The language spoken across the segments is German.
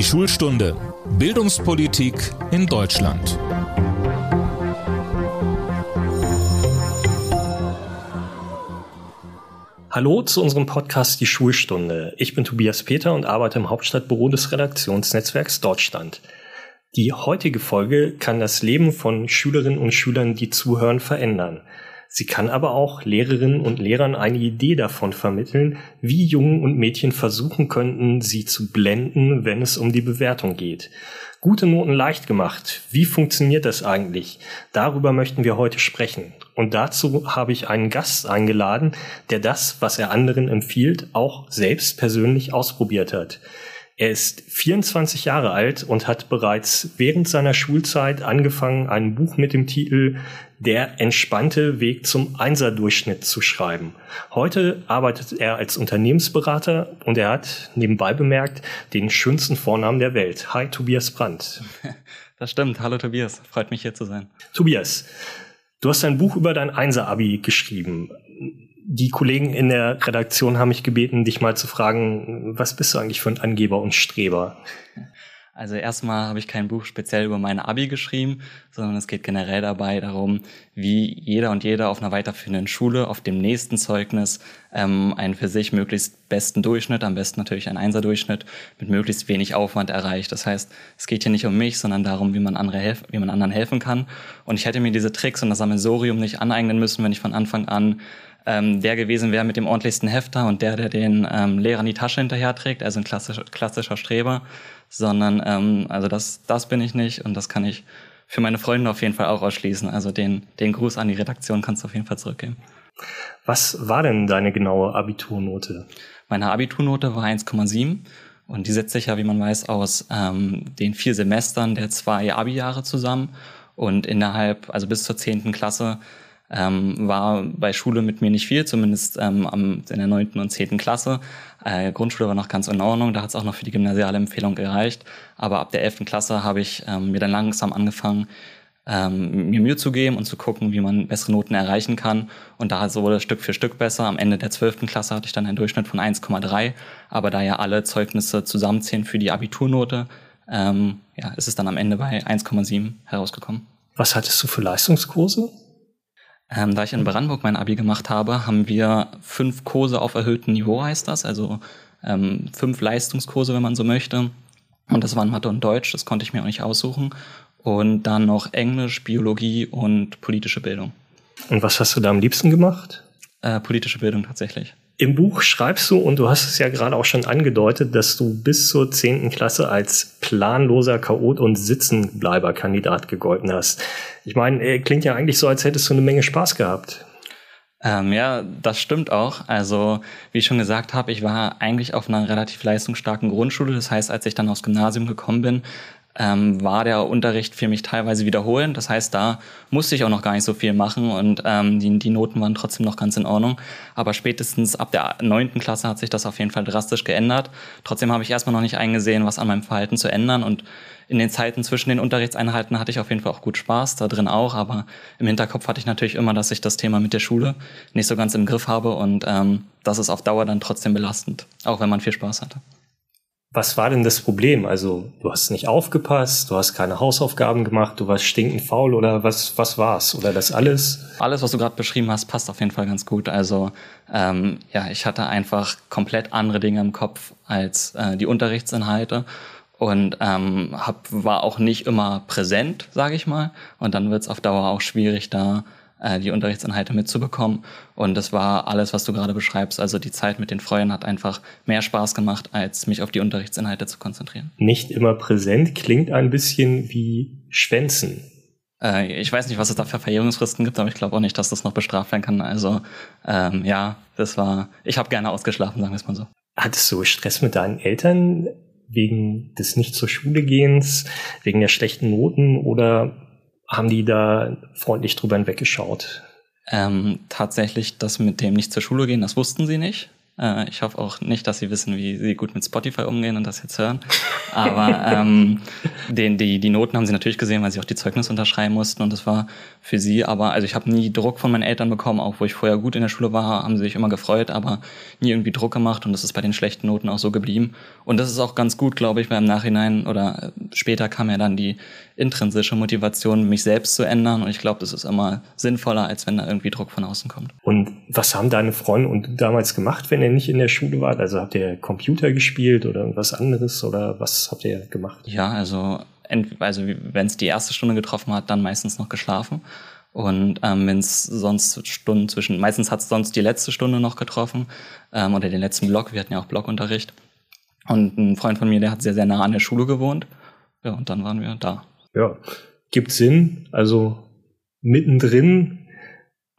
Die Schulstunde Bildungspolitik in Deutschland. Hallo zu unserem Podcast Die Schulstunde. Ich bin Tobias Peter und arbeite im Hauptstadtbüro des Redaktionsnetzwerks Deutschland. Die heutige Folge kann das Leben von Schülerinnen und Schülern, die zuhören, verändern. Sie kann aber auch Lehrerinnen und Lehrern eine Idee davon vermitteln, wie Jungen und Mädchen versuchen könnten, sie zu blenden, wenn es um die Bewertung geht. Gute Noten leicht gemacht. Wie funktioniert das eigentlich? Darüber möchten wir heute sprechen. Und dazu habe ich einen Gast eingeladen, der das, was er anderen empfiehlt, auch selbst persönlich ausprobiert hat. Er ist 24 Jahre alt und hat bereits während seiner Schulzeit angefangen, ein Buch mit dem Titel der entspannte Weg zum Einserdurchschnitt zu schreiben. Heute arbeitet er als Unternehmensberater und er hat nebenbei bemerkt den schönsten Vornamen der Welt. Hi, Tobias Brandt. Das stimmt. Hallo, Tobias. Freut mich hier zu sein. Tobias, du hast ein Buch über dein Einser-Abi geschrieben. Die Kollegen in der Redaktion haben mich gebeten, dich mal zu fragen, was bist du eigentlich für ein Angeber und Streber? Also erstmal habe ich kein Buch speziell über meine Abi geschrieben, sondern es geht generell dabei darum, wie jeder und jeder auf einer weiterführenden Schule auf dem nächsten Zeugnis ähm, einen für sich möglichst besten Durchschnitt, am besten natürlich ein Einserdurchschnitt, mit möglichst wenig Aufwand erreicht. Das heißt, es geht hier nicht um mich, sondern darum, wie man, andere helf wie man anderen helfen kann. Und ich hätte mir diese Tricks und das Sammelsorium nicht aneignen müssen, wenn ich von Anfang an ähm, der gewesen wäre mit dem ordentlichsten Hefter und der, der den ähm, Lehrern die Tasche hinterher trägt, also ein klassischer, klassischer Streber, sondern ähm, also das, das bin ich nicht und das kann ich für meine Freunde auf jeden Fall auch ausschließen. Also den, den Gruß an die Redaktion kannst du auf jeden Fall zurückgeben. Was war denn deine genaue Abiturnote? Meine Abiturnote war 1,7 und die setzt sich ja, wie man weiß, aus ähm, den vier Semestern der zwei Abi-Jahre zusammen. Und innerhalb, also bis zur zehnten Klasse, ähm, war bei Schule mit mir nicht viel, zumindest ähm, am, in der neunten und zehnten Klasse. Äh, Grundschule war noch ganz in Ordnung, da hat es auch noch für die gymnasiale Empfehlung gereicht. Aber ab der elften Klasse habe ich ähm, mir dann langsam angefangen, ähm, mir Mühe zu geben und zu gucken, wie man bessere Noten erreichen kann. Und da wurde es Stück für Stück besser. Am Ende der zwölften Klasse hatte ich dann einen Durchschnitt von 1,3. Aber da ja alle Zeugnisse zusammenzählen für die Abiturnote, ähm, ja, ist es dann am Ende bei 1,7 herausgekommen. Was hattest du für Leistungskurse? Ähm, da ich in Brandenburg mein Abi gemacht habe, haben wir fünf Kurse auf erhöhtem Niveau, heißt das. Also ähm, fünf Leistungskurse, wenn man so möchte. Und das waren Mathe und Deutsch, das konnte ich mir auch nicht aussuchen. Und dann noch Englisch, Biologie und politische Bildung. Und was hast du da am liebsten gemacht? Äh, politische Bildung tatsächlich. Im Buch schreibst du, und du hast es ja gerade auch schon angedeutet, dass du bis zur zehnten Klasse als planloser Chaot und Sitzenbleiberkandidat gegolten hast. Ich meine, äh, klingt ja eigentlich so, als hättest du eine Menge Spaß gehabt. Ähm, ja, das stimmt auch. Also, wie ich schon gesagt habe, ich war eigentlich auf einer relativ leistungsstarken Grundschule. Das heißt, als ich dann aufs Gymnasium gekommen bin, ähm, war der Unterricht für mich teilweise wiederholend. Das heißt, da musste ich auch noch gar nicht so viel machen und ähm, die, die Noten waren trotzdem noch ganz in Ordnung. Aber spätestens ab der neunten Klasse hat sich das auf jeden Fall drastisch geändert. Trotzdem habe ich erstmal noch nicht eingesehen, was an meinem Verhalten zu ändern und in den Zeiten zwischen den Unterrichtseinheiten hatte ich auf jeden Fall auch gut Spaß, da drin auch, aber im Hinterkopf hatte ich natürlich immer, dass ich das Thema mit der Schule nicht so ganz im Griff habe und ähm, das ist auf Dauer dann trotzdem belastend, auch wenn man viel Spaß hatte. Was war denn das Problem? Also, du hast nicht aufgepasst, du hast keine Hausaufgaben gemacht, du warst stinkend faul oder was, was war's? Oder das alles? Alles, was du gerade beschrieben hast, passt auf jeden Fall ganz gut. Also, ähm, ja, ich hatte einfach komplett andere Dinge im Kopf als äh, die Unterrichtsinhalte und ähm, hab, war auch nicht immer präsent, sage ich mal. Und dann wird's auf Dauer auch schwierig, da die Unterrichtsinhalte mitzubekommen. Und das war alles, was du gerade beschreibst. Also die Zeit mit den Freunden hat einfach mehr Spaß gemacht, als mich auf die Unterrichtsinhalte zu konzentrieren. Nicht immer präsent klingt ein bisschen wie Schwänzen. Äh, ich weiß nicht, was es da für Verjährungsfristen gibt, aber ich glaube auch nicht, dass das noch bestraft werden kann. Also ähm, ja, das war. Ich habe gerne ausgeschlafen, sagen wir es mal so. Hattest du Stress mit deinen Eltern wegen des nicht zur Schule gehens, wegen der schlechten Noten oder haben die da freundlich drüber hinweggeschaut? Ähm, tatsächlich, das mit dem nicht zur Schule gehen, das wussten sie nicht. Äh, ich hoffe auch nicht, dass Sie wissen, wie Sie gut mit Spotify umgehen und das jetzt hören. Aber ähm, den, die, die Noten haben Sie natürlich gesehen, weil Sie auch die Zeugnisse unterschreiben mussten und das war für Sie. Aber also ich habe nie Druck von meinen Eltern bekommen, auch wo ich vorher gut in der Schule war, haben sie sich immer gefreut, aber nie irgendwie Druck gemacht und das ist bei den schlechten Noten auch so geblieben. Und das ist auch ganz gut, glaube ich, weil im Nachhinein oder später kam ja dann die intrinsische Motivation, mich selbst zu ändern. Und ich glaube, das ist immer sinnvoller, als wenn da irgendwie Druck von außen kommt. Und was haben deine Freunde und damals gemacht, wenn ihr nicht in der Schule wart? Also habt ihr Computer gespielt oder irgendwas anderes oder was habt ihr gemacht? Ja, also, also wenn es die erste Stunde getroffen hat, dann meistens noch geschlafen. Und ähm, wenn es sonst Stunden zwischen, meistens hat es sonst die letzte Stunde noch getroffen ähm, oder den letzten Block. Wir hatten ja auch Blockunterricht. Und ein Freund von mir, der hat sehr, sehr nah an der Schule gewohnt. Ja, und dann waren wir da. Ja, gibt Sinn. Also mittendrin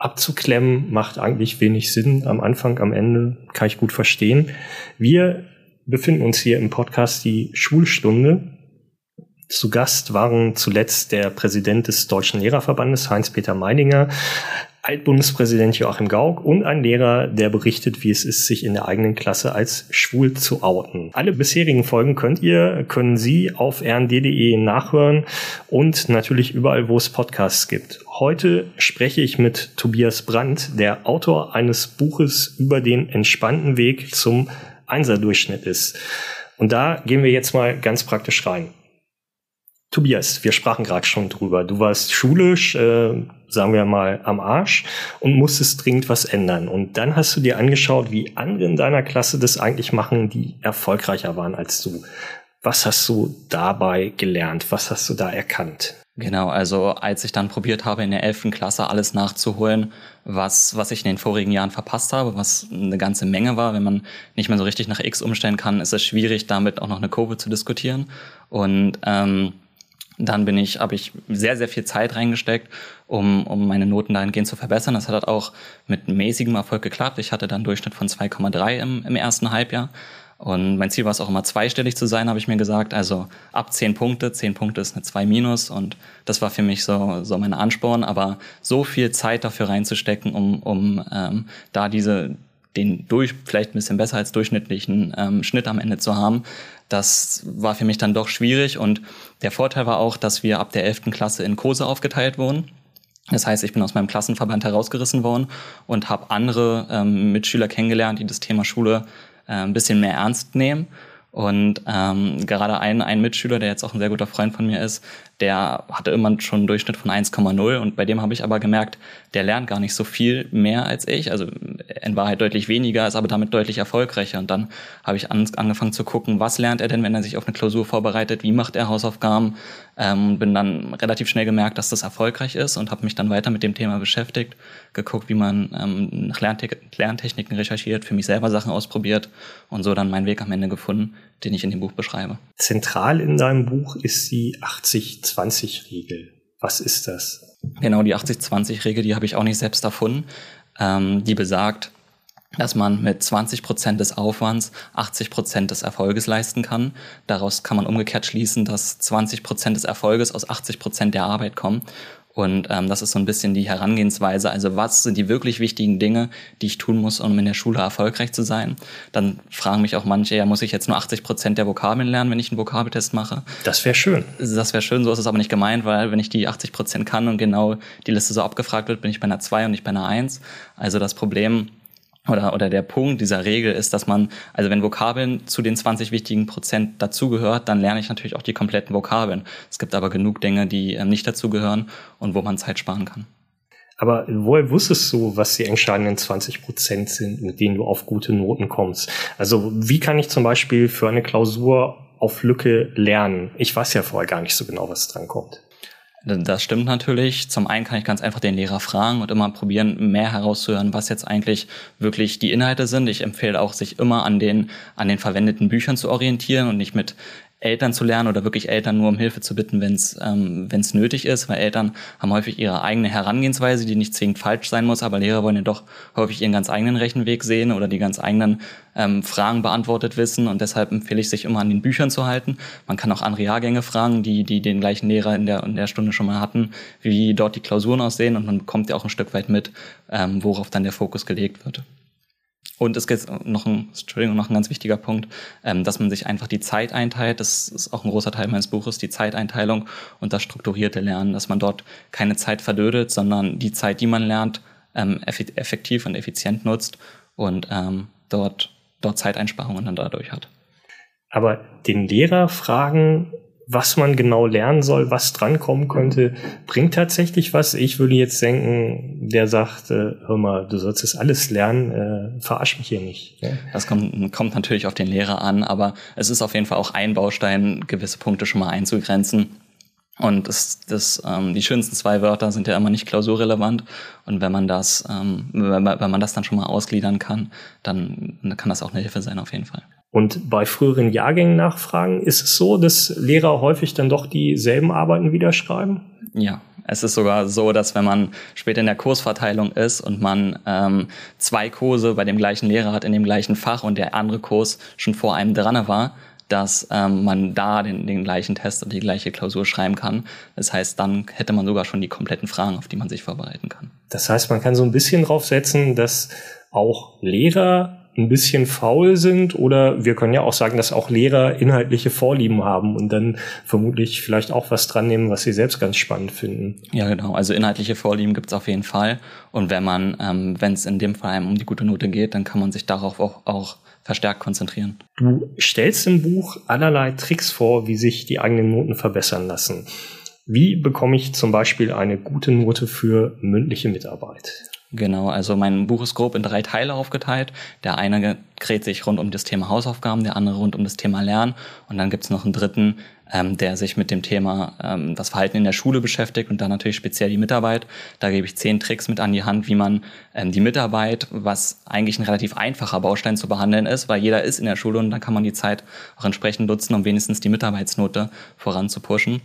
abzuklemmen macht eigentlich wenig Sinn. Am Anfang, am Ende kann ich gut verstehen. Wir befinden uns hier im Podcast die Schulstunde. Zu Gast waren zuletzt der Präsident des Deutschen Lehrerverbandes, Heinz-Peter Meininger, Altbundespräsident Joachim Gauck und ein Lehrer, der berichtet, wie es ist, sich in der eigenen Klasse als schwul zu outen. Alle bisherigen Folgen könnt ihr, können Sie auf rnd.de nachhören und natürlich überall, wo es Podcasts gibt. Heute spreche ich mit Tobias Brandt, der Autor eines Buches über den entspannten Weg zum Einserdurchschnitt ist. Und da gehen wir jetzt mal ganz praktisch rein. Tobias, wir sprachen gerade schon drüber. Du warst schulisch, äh, sagen wir mal, am Arsch und musstest dringend was ändern. Und dann hast du dir angeschaut, wie andere in deiner Klasse das eigentlich machen, die erfolgreicher waren als du. Was hast du dabei gelernt? Was hast du da erkannt? Genau, also als ich dann probiert habe, in der elften Klasse alles nachzuholen, was, was ich in den vorigen Jahren verpasst habe, was eine ganze Menge war, wenn man nicht mehr so richtig nach X umstellen kann, ist es schwierig, damit auch noch eine Kurve zu diskutieren. Und ähm, dann bin ich, habe ich sehr, sehr viel Zeit reingesteckt, um, um meine Noten dahingehend zu verbessern. Das hat halt auch mit mäßigem Erfolg geklappt. Ich hatte dann einen Durchschnitt von 2,3 im, im ersten Halbjahr. Und mein Ziel war es auch immer zweistellig zu sein, habe ich mir gesagt. Also ab 10 Punkte, 10 Punkte ist eine 2 minus und das war für mich so, so mein Ansporn. Aber so viel Zeit dafür reinzustecken, um, um ähm, da diese, den durch, vielleicht ein bisschen besser als durchschnittlichen ähm, Schnitt am Ende zu haben, das war für mich dann doch schwierig und der Vorteil war auch, dass wir ab der 11. Klasse in Kurse aufgeteilt wurden. Das heißt, ich bin aus meinem Klassenverband herausgerissen worden und habe andere ähm, Mitschüler kennengelernt, die das Thema Schule äh, ein bisschen mehr ernst nehmen und ähm, gerade ein, ein Mitschüler, der jetzt auch ein sehr guter Freund von mir ist, der hatte immer schon einen Durchschnitt von 1,0 und bei dem habe ich aber gemerkt, der lernt gar nicht so viel mehr als ich. Also in Wahrheit deutlich weniger, ist aber damit deutlich erfolgreicher. Und dann habe ich an, angefangen zu gucken, was lernt er denn, wenn er sich auf eine Klausur vorbereitet, wie macht er Hausaufgaben. Ähm, bin dann relativ schnell gemerkt, dass das erfolgreich ist und habe mich dann weiter mit dem Thema beschäftigt, geguckt, wie man ähm, nach Lernt Lerntechniken recherchiert, für mich selber Sachen ausprobiert und so dann meinen Weg am Ende gefunden, den ich in dem Buch beschreibe. Zentral in deinem Buch ist die 80-20-Regel. Was ist das? Genau, die 80-20-Regel, die habe ich auch nicht selbst erfunden. Ähm, die besagt, dass man mit 20 Prozent des Aufwands 80 Prozent des Erfolges leisten kann. Daraus kann man umgekehrt schließen, dass 20 Prozent des Erfolges aus 80 Prozent der Arbeit kommen. Und ähm, das ist so ein bisschen die Herangehensweise. Also was sind die wirklich wichtigen Dinge, die ich tun muss, um in der Schule erfolgreich zu sein? Dann fragen mich auch manche, ja, muss ich jetzt nur 80 Prozent der Vokabeln lernen, wenn ich einen Vokabeltest mache? Das wäre schön. Das wäre schön, so ist es aber nicht gemeint, weil wenn ich die 80 Prozent kann und genau die Liste so abgefragt wird, bin ich bei einer 2 und nicht bei einer 1. Also das Problem oder, oder der Punkt dieser Regel ist, dass man, also wenn Vokabeln zu den 20 wichtigen Prozent dazugehört, dann lerne ich natürlich auch die kompletten Vokabeln. Es gibt aber genug Dinge, die ähm, nicht dazugehören und wo man Zeit sparen kann. Aber woher wusstest du, was die entscheidenden 20 Prozent sind, mit denen du auf gute Noten kommst? Also wie kann ich zum Beispiel für eine Klausur auf Lücke lernen? Ich weiß ja vorher gar nicht so genau, was dran kommt. Das stimmt natürlich. Zum einen kann ich ganz einfach den Lehrer fragen und immer probieren, mehr herauszuhören, was jetzt eigentlich wirklich die Inhalte sind. Ich empfehle auch, sich immer an den, an den verwendeten Büchern zu orientieren und nicht mit Eltern zu lernen oder wirklich Eltern nur um Hilfe zu bitten, wenn es ähm, wenn's nötig ist, weil Eltern haben häufig ihre eigene Herangehensweise, die nicht zwingend falsch sein muss, aber Lehrer wollen ja doch häufig ihren ganz eigenen Rechenweg sehen oder die ganz eigenen ähm, Fragen beantwortet wissen und deshalb empfehle ich, sich immer an den Büchern zu halten. Man kann auch andere Jahrgänge fragen, die, die den gleichen Lehrer in der, in der Stunde schon mal hatten, wie dort die Klausuren aussehen und man bekommt ja auch ein Stück weit mit, ähm, worauf dann der Fokus gelegt wird. Und es gibt noch ein, Entschuldigung, noch ein ganz wichtiger Punkt, ähm, dass man sich einfach die Zeit einteilt. Das ist auch ein großer Teil meines Buches, die Zeiteinteilung und das strukturierte Lernen, dass man dort keine Zeit verdödet, sondern die Zeit, die man lernt, ähm, effektiv und effizient nutzt und ähm, dort, dort Zeiteinsparungen dann dadurch hat. Aber den Lehrer fragen, was man genau lernen soll, was drankommen könnte, bringt tatsächlich was. Ich würde jetzt denken, der sagt, äh, hör mal, du sollst das alles lernen, äh, verarsch mich hier nicht. Ja? Das kommt, kommt natürlich auf den Lehrer an, aber es ist auf jeden Fall auch ein Baustein, gewisse Punkte schon mal einzugrenzen. Und das, das, ähm, die schönsten zwei Wörter sind ja immer nicht klausurrelevant. Und wenn man das, ähm, wenn, man das dann schon mal ausgliedern kann, dann, dann kann das auch eine Hilfe sein auf jeden Fall. Und bei früheren Jahrgängen nachfragen, ist es so, dass Lehrer häufig dann doch dieselben Arbeiten wieder schreiben? Ja, es ist sogar so, dass wenn man später in der Kursverteilung ist und man ähm, zwei Kurse bei dem gleichen Lehrer hat in dem gleichen Fach und der andere Kurs schon vor einem dran war, dass ähm, man da den, den gleichen Test und die gleiche Klausur schreiben kann. Das heißt, dann hätte man sogar schon die kompletten Fragen, auf die man sich vorbereiten kann. Das heißt, man kann so ein bisschen drauf setzen, dass auch Lehrer ein bisschen faul sind oder wir können ja auch sagen, dass auch Lehrer inhaltliche Vorlieben haben und dann vermutlich vielleicht auch was dran nehmen, was sie selbst ganz spannend finden. Ja, genau. Also inhaltliche Vorlieben gibt es auf jeden Fall. Und wenn man, ähm, wenn es in dem Fall um die gute Note geht, dann kann man sich darauf auch, auch verstärkt konzentrieren. Du stellst im Buch allerlei Tricks vor, wie sich die eigenen Noten verbessern lassen. Wie bekomme ich zum Beispiel eine gute Note für mündliche Mitarbeit? Genau, also mein Buch ist grob in drei Teile aufgeteilt. Der eine dreht sich rund um das Thema Hausaufgaben, der andere rund um das Thema Lernen und dann gibt's noch einen dritten, ähm, der sich mit dem Thema ähm, das Verhalten in der Schule beschäftigt und dann natürlich speziell die Mitarbeit. Da gebe ich zehn Tricks mit an die Hand, wie man ähm, die Mitarbeit, was eigentlich ein relativ einfacher Baustein zu behandeln ist, weil jeder ist in der Schule und dann kann man die Zeit auch entsprechend nutzen, um wenigstens die Mitarbeitsnote voranzupushen.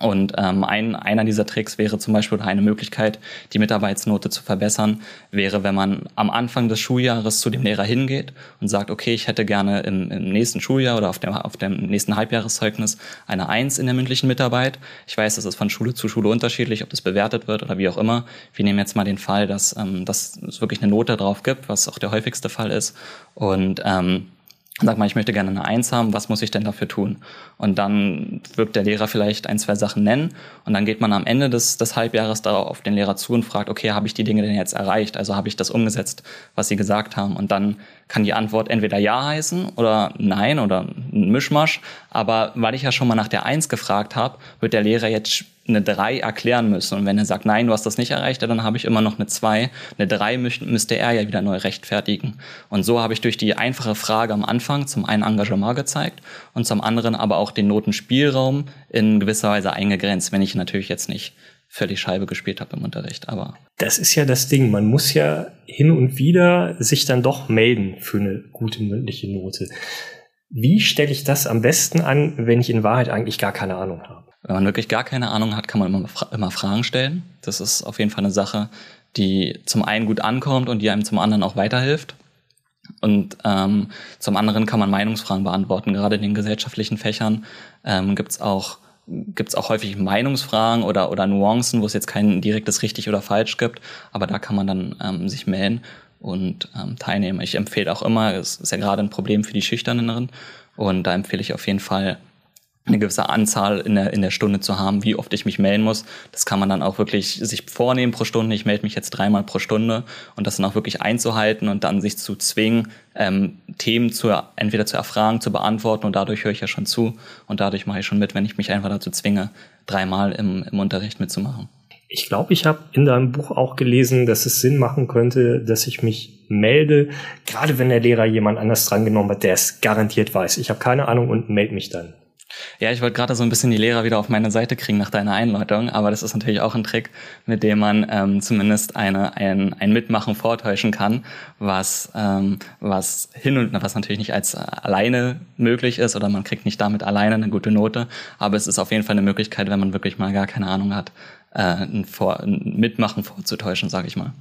Und ähm, ein, einer dieser Tricks wäre zum Beispiel eine Möglichkeit, die Mitarbeitsnote zu verbessern, wäre, wenn man am Anfang des Schuljahres zu dem Lehrer hingeht und sagt, okay, ich hätte gerne im, im nächsten Schuljahr oder auf dem, auf dem nächsten Halbjahreszeugnis eine Eins in der mündlichen Mitarbeit. Ich weiß, das ist von Schule zu Schule unterschiedlich, ob das bewertet wird oder wie auch immer. Wir nehmen jetzt mal den Fall, dass, ähm, dass es wirklich eine Note drauf gibt, was auch der häufigste Fall ist. Und ähm, Sag mal, ich möchte gerne eine Eins haben, was muss ich denn dafür tun? Und dann wird der Lehrer vielleicht ein, zwei Sachen nennen und dann geht man am Ende des, des Halbjahres darauf auf den Lehrer zu und fragt, okay, habe ich die Dinge denn jetzt erreicht? Also habe ich das umgesetzt, was Sie gesagt haben? Und dann kann die Antwort entweder Ja heißen oder Nein oder ein Mischmasch. Aber weil ich ja schon mal nach der Eins gefragt habe, wird der Lehrer jetzt eine 3 erklären müssen. Und wenn er sagt, nein, du hast das nicht erreicht, dann habe ich immer noch eine 2. Eine 3 müsste er ja wieder neu rechtfertigen. Und so habe ich durch die einfache Frage am Anfang zum einen Engagement gezeigt und zum anderen aber auch den Notenspielraum in gewisser Weise eingegrenzt, wenn ich natürlich jetzt nicht völlig Scheibe gespielt habe im Unterricht. Aber das ist ja das Ding. Man muss ja hin und wieder sich dann doch melden für eine gute mündliche Note. Wie stelle ich das am besten an, wenn ich in Wahrheit eigentlich gar keine Ahnung habe? Wenn man wirklich gar keine Ahnung hat, kann man immer, immer Fragen stellen. Das ist auf jeden Fall eine Sache, die zum einen gut ankommt und die einem zum anderen auch weiterhilft. Und ähm, zum anderen kann man Meinungsfragen beantworten. Gerade in den gesellschaftlichen Fächern ähm, gibt es auch gibt's auch häufig Meinungsfragen oder, oder Nuancen, wo es jetzt kein direktes richtig oder falsch gibt, aber da kann man dann ähm, sich melden und ähm, teilnehmen. Ich empfehle auch immer, es ist ja gerade ein Problem für die Schüchterneren und da empfehle ich auf jeden Fall eine gewisse Anzahl in der, in der Stunde zu haben, wie oft ich mich melden muss. Das kann man dann auch wirklich sich vornehmen pro Stunde. Ich melde mich jetzt dreimal pro Stunde und das dann auch wirklich einzuhalten und dann sich zu zwingen, ähm, Themen zu, entweder zu erfragen, zu beantworten und dadurch höre ich ja schon zu und dadurch mache ich schon mit, wenn ich mich einfach dazu zwinge, dreimal im, im Unterricht mitzumachen. Ich glaube, ich habe in deinem Buch auch gelesen, dass es Sinn machen könnte, dass ich mich melde, gerade wenn der Lehrer jemand anders drangenommen hat, der es garantiert weiß. Ich habe keine Ahnung und melde mich dann. Ja, ich wollte gerade so ein bisschen die Lehrer wieder auf meine Seite kriegen nach deiner Einleitung, aber das ist natürlich auch ein Trick, mit dem man ähm, zumindest eine, ein, ein Mitmachen vortäuschen kann, was, ähm, was hin und was natürlich nicht als alleine möglich ist oder man kriegt nicht damit alleine eine gute Note, aber es ist auf jeden Fall eine Möglichkeit, wenn man wirklich mal gar keine Ahnung hat, äh, ein, Vor ein Mitmachen vorzutäuschen, sage ich mal.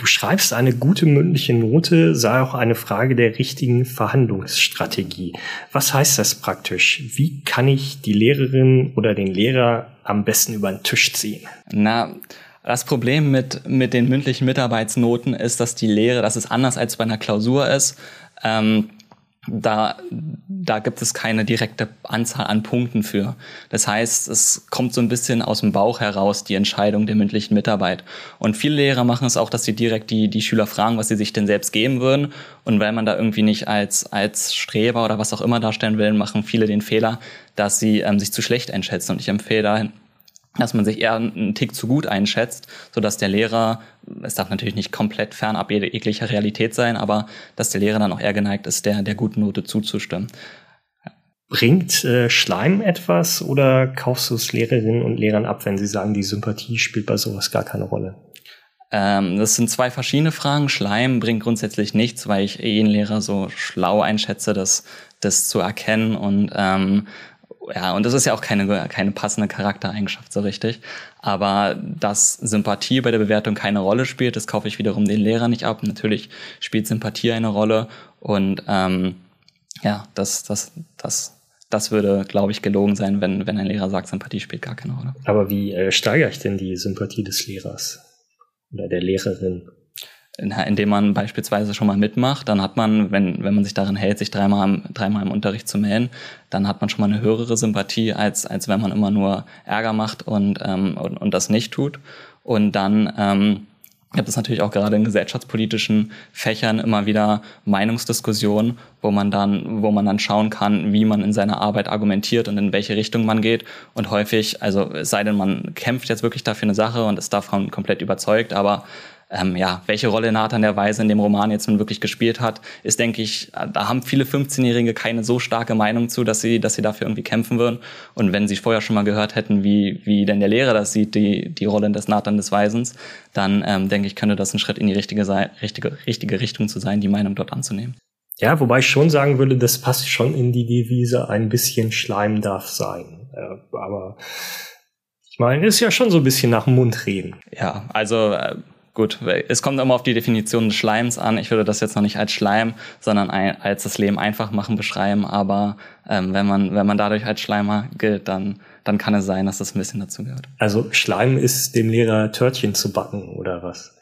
Du schreibst, eine gute mündliche Note sei auch eine Frage der richtigen Verhandlungsstrategie. Was heißt das praktisch? Wie kann ich die Lehrerin oder den Lehrer am besten über den Tisch ziehen? Na, Das Problem mit, mit den mündlichen Mitarbeitsnoten ist, dass die Lehre, dass es anders als bei einer Klausur ist. Ähm, da, da gibt es keine direkte Anzahl an Punkten für. Das heißt, es kommt so ein bisschen aus dem Bauch heraus, die Entscheidung der mündlichen Mitarbeit. Und viele Lehrer machen es auch, dass sie direkt die, die Schüler fragen, was sie sich denn selbst geben würden. Und weil man da irgendwie nicht als, als Streber oder was auch immer darstellen will, machen viele den Fehler, dass sie ähm, sich zu schlecht einschätzen. Und ich empfehle da dass man sich eher einen Tick zu gut einschätzt, so dass der Lehrer, es darf natürlich nicht komplett fernab jeglicher Realität sein, aber dass der Lehrer dann auch eher geneigt ist, der, der guten Note zuzustimmen. Bringt äh, Schleim etwas oder kaufst du es Lehrerinnen und Lehrern ab, wenn sie sagen, die Sympathie spielt bei sowas gar keine Rolle? Ähm, das sind zwei verschiedene Fragen. Schleim bringt grundsätzlich nichts, weil ich jeden Lehrer so schlau einschätze, das, das zu erkennen und ähm, ja, und das ist ja auch keine, keine passende Charaktereigenschaft so richtig. Aber dass Sympathie bei der Bewertung keine Rolle spielt, das kaufe ich wiederum den Lehrer nicht ab. Natürlich spielt Sympathie eine Rolle und ähm, ja, das, das, das, das würde, glaube ich, gelogen sein, wenn, wenn ein Lehrer sagt, Sympathie spielt gar keine Rolle. Aber wie äh, steigere ich denn die Sympathie des Lehrers oder der Lehrerin? Indem man beispielsweise schon mal mitmacht, dann hat man, wenn, wenn man sich daran hält, sich dreimal, im, dreimal im Unterricht zu melden, dann hat man schon mal eine höhere Sympathie, als, als wenn man immer nur Ärger macht und, ähm, und, und das nicht tut. Und dann ähm, gibt es natürlich auch gerade in gesellschaftspolitischen Fächern immer wieder Meinungsdiskussionen, wo man dann, wo man dann schauen kann, wie man in seiner Arbeit argumentiert und in welche Richtung man geht. Und häufig, also es sei denn, man kämpft jetzt wirklich dafür eine Sache und ist davon komplett überzeugt, aber ähm, ja, welche Rolle Nathan der Weise in dem Roman jetzt nun wirklich gespielt hat, ist, denke ich, da haben viele 15-Jährige keine so starke Meinung zu, dass sie, dass sie dafür irgendwie kämpfen würden. Und wenn sie vorher schon mal gehört hätten, wie, wie denn der Lehrer das sieht, die, die Rolle des Nathan des Weisens, dann ähm, denke ich, könnte das ein Schritt in die richtige, richtige, richtige Richtung zu sein, die Meinung dort anzunehmen. Ja, wobei ich schon sagen würde, das passt schon in die Devise, ein bisschen Schleim darf sein. Äh, aber ich meine, ist ja schon so ein bisschen nach dem Mund reden. Ja, also äh, Gut, es kommt immer auf die Definition des Schleims an. Ich würde das jetzt noch nicht als Schleim, sondern als das Leben einfach machen beschreiben. Aber ähm, wenn man wenn man dadurch als Schleimer gilt, dann dann kann es sein, dass das ein bisschen dazu gehört. Also Schleim ist dem Lehrer Törtchen zu backen oder was?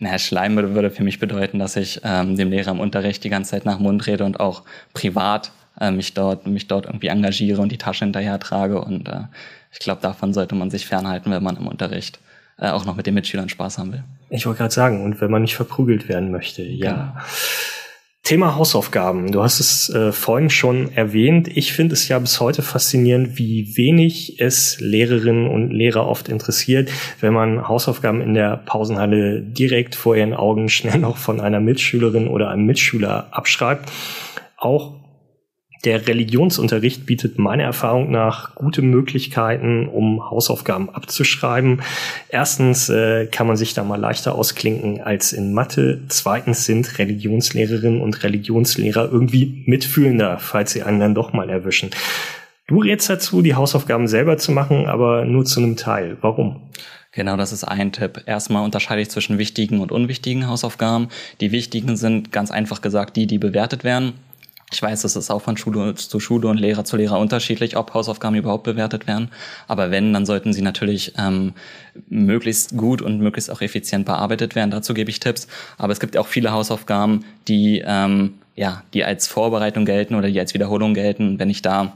Naja, Schleim würde, würde für mich bedeuten, dass ich ähm, dem Lehrer im Unterricht die ganze Zeit nach Mund rede und auch privat äh, mich dort mich dort irgendwie engagiere und die Tasche hinterher trage. Und äh, ich glaube, davon sollte man sich fernhalten, wenn man im Unterricht äh, auch noch mit den Mitschülern Spaß haben will. Ich wollte gerade sagen, und wenn man nicht verprügelt werden möchte, ja. Genau. Thema Hausaufgaben. Du hast es äh, vorhin schon erwähnt. Ich finde es ja bis heute faszinierend, wie wenig es Lehrerinnen und Lehrer oft interessiert, wenn man Hausaufgaben in der Pausenhalle direkt vor ihren Augen schnell noch von einer Mitschülerin oder einem Mitschüler abschreibt. Auch der Religionsunterricht bietet meiner Erfahrung nach gute Möglichkeiten, um Hausaufgaben abzuschreiben. Erstens äh, kann man sich da mal leichter ausklinken als in Mathe. Zweitens sind Religionslehrerinnen und Religionslehrer irgendwie mitfühlender, falls sie einen dann doch mal erwischen. Du rätst dazu, die Hausaufgaben selber zu machen, aber nur zu einem Teil. Warum? Genau, das ist ein Tipp. Erstmal unterscheide ich zwischen wichtigen und unwichtigen Hausaufgaben. Die wichtigen sind ganz einfach gesagt die, die bewertet werden. Ich weiß, das ist auch von Schule zu Schule und Lehrer zu Lehrer unterschiedlich, ob Hausaufgaben überhaupt bewertet werden. Aber wenn, dann sollten sie natürlich ähm, möglichst gut und möglichst auch effizient bearbeitet werden. Dazu gebe ich Tipps. Aber es gibt auch viele Hausaufgaben, die ähm, ja, die als Vorbereitung gelten oder die als Wiederholung gelten. Wenn ich da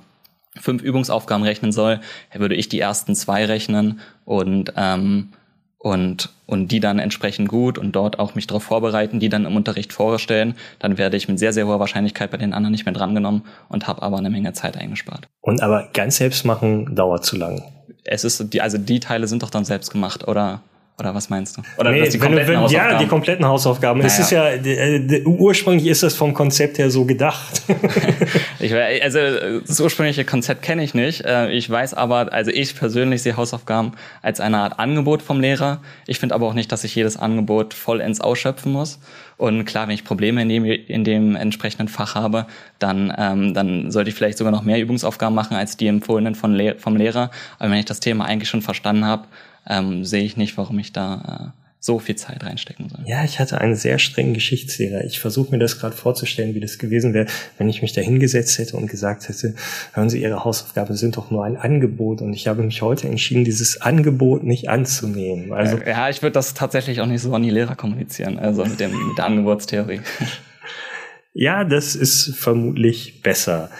fünf Übungsaufgaben rechnen soll, würde ich die ersten zwei rechnen und ähm, und, und die dann entsprechend gut und dort auch mich darauf vorbereiten, die dann im Unterricht vorstellen, dann werde ich mit sehr, sehr hoher Wahrscheinlichkeit bei den anderen nicht mehr drangenommen und habe aber eine Menge Zeit eingespart. Und aber ganz selbst machen dauert zu lang. Es ist, die, also die Teile sind doch dann selbst gemacht, oder? Oder was meinst du? Oder nee, die kompletten wenn, Hausaufgaben? Ja, die kompletten Hausaufgaben. Naja. Es ist ja, äh, ursprünglich ist das vom Konzept her so gedacht. ich, also das ursprüngliche Konzept kenne ich nicht. Äh, ich weiß aber, also ich persönlich sehe Hausaufgaben als eine Art Angebot vom Lehrer. Ich finde aber auch nicht, dass ich jedes Angebot vollends ausschöpfen muss. Und klar, wenn ich Probleme in dem, in dem entsprechenden Fach habe, dann, ähm, dann sollte ich vielleicht sogar noch mehr Übungsaufgaben machen als die empfohlenen von Le vom Lehrer. Aber wenn ich das Thema eigentlich schon verstanden habe, ähm, sehe ich nicht, warum ich da so viel Zeit reinstecken sollen. Ja, ich hatte einen sehr strengen Geschichtslehrer. Ich versuche mir das gerade vorzustellen, wie das gewesen wäre, wenn ich mich da hingesetzt hätte und gesagt hätte, hören Sie, Ihre Hausaufgaben sind doch nur ein Angebot und ich habe mich heute entschieden, dieses Angebot nicht anzunehmen. Also ja, ich würde das tatsächlich auch nicht so an die Lehrer kommunizieren, also mit, dem, mit der Angebotstheorie. Ja, das ist vermutlich besser.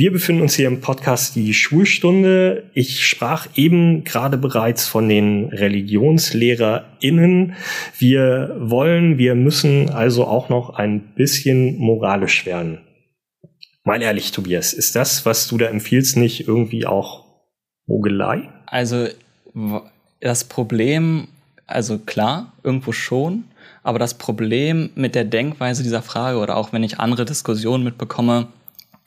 Wir befinden uns hier im Podcast Die Schulstunde. Ich sprach eben gerade bereits von den ReligionslehrerInnen. Wir wollen, wir müssen also auch noch ein bisschen moralisch werden. Mal ehrlich, Tobias, ist das, was du da empfiehlst, nicht irgendwie auch Mogelei? Also das Problem, also klar, irgendwo schon, aber das Problem mit der Denkweise dieser Frage oder auch wenn ich andere Diskussionen mitbekomme,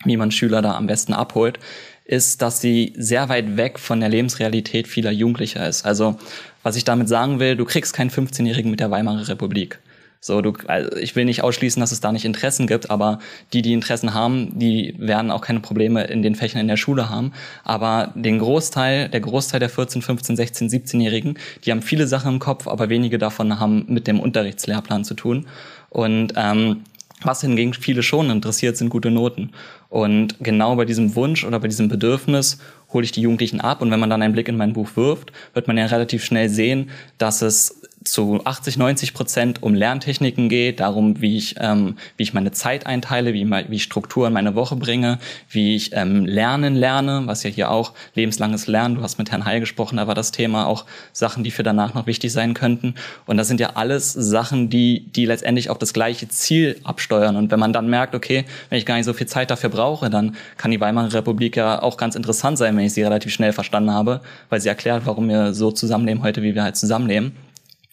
wie man Schüler da am besten abholt, ist, dass sie sehr weit weg von der Lebensrealität vieler Jugendlicher ist. Also, was ich damit sagen will, du kriegst keinen 15-Jährigen mit der Weimarer Republik. So, du, also ich will nicht ausschließen, dass es da nicht Interessen gibt, aber die, die Interessen haben, die werden auch keine Probleme in den Fächern in der Schule haben. Aber den Großteil, der Großteil der 14, 15, 16, 17-Jährigen, die haben viele Sachen im Kopf, aber wenige davon haben mit dem Unterrichtslehrplan zu tun. Und ähm, was hingegen viele schon interessiert, sind gute Noten. Und genau bei diesem Wunsch oder bei diesem Bedürfnis hole ich die Jugendlichen ab. Und wenn man dann einen Blick in mein Buch wirft, wird man ja relativ schnell sehen, dass es zu 80, 90 Prozent um Lerntechniken geht, darum, wie ich, ähm, wie ich meine Zeit einteile, wie, wie ich Struktur in meine Woche bringe, wie ich ähm, Lernen lerne, was ja hier auch lebenslanges Lernen, du hast mit Herrn Heil gesprochen, da war das Thema auch Sachen, die für danach noch wichtig sein könnten. Und das sind ja alles Sachen, die, die letztendlich auf das gleiche Ziel absteuern. Und wenn man dann merkt, okay, wenn ich gar nicht so viel Zeit dafür brauche, dann kann die Weimarer Republik ja auch ganz interessant sein, wenn ich sie relativ schnell verstanden habe, weil sie erklärt, warum wir so zusammenleben heute, wie wir halt zusammenleben.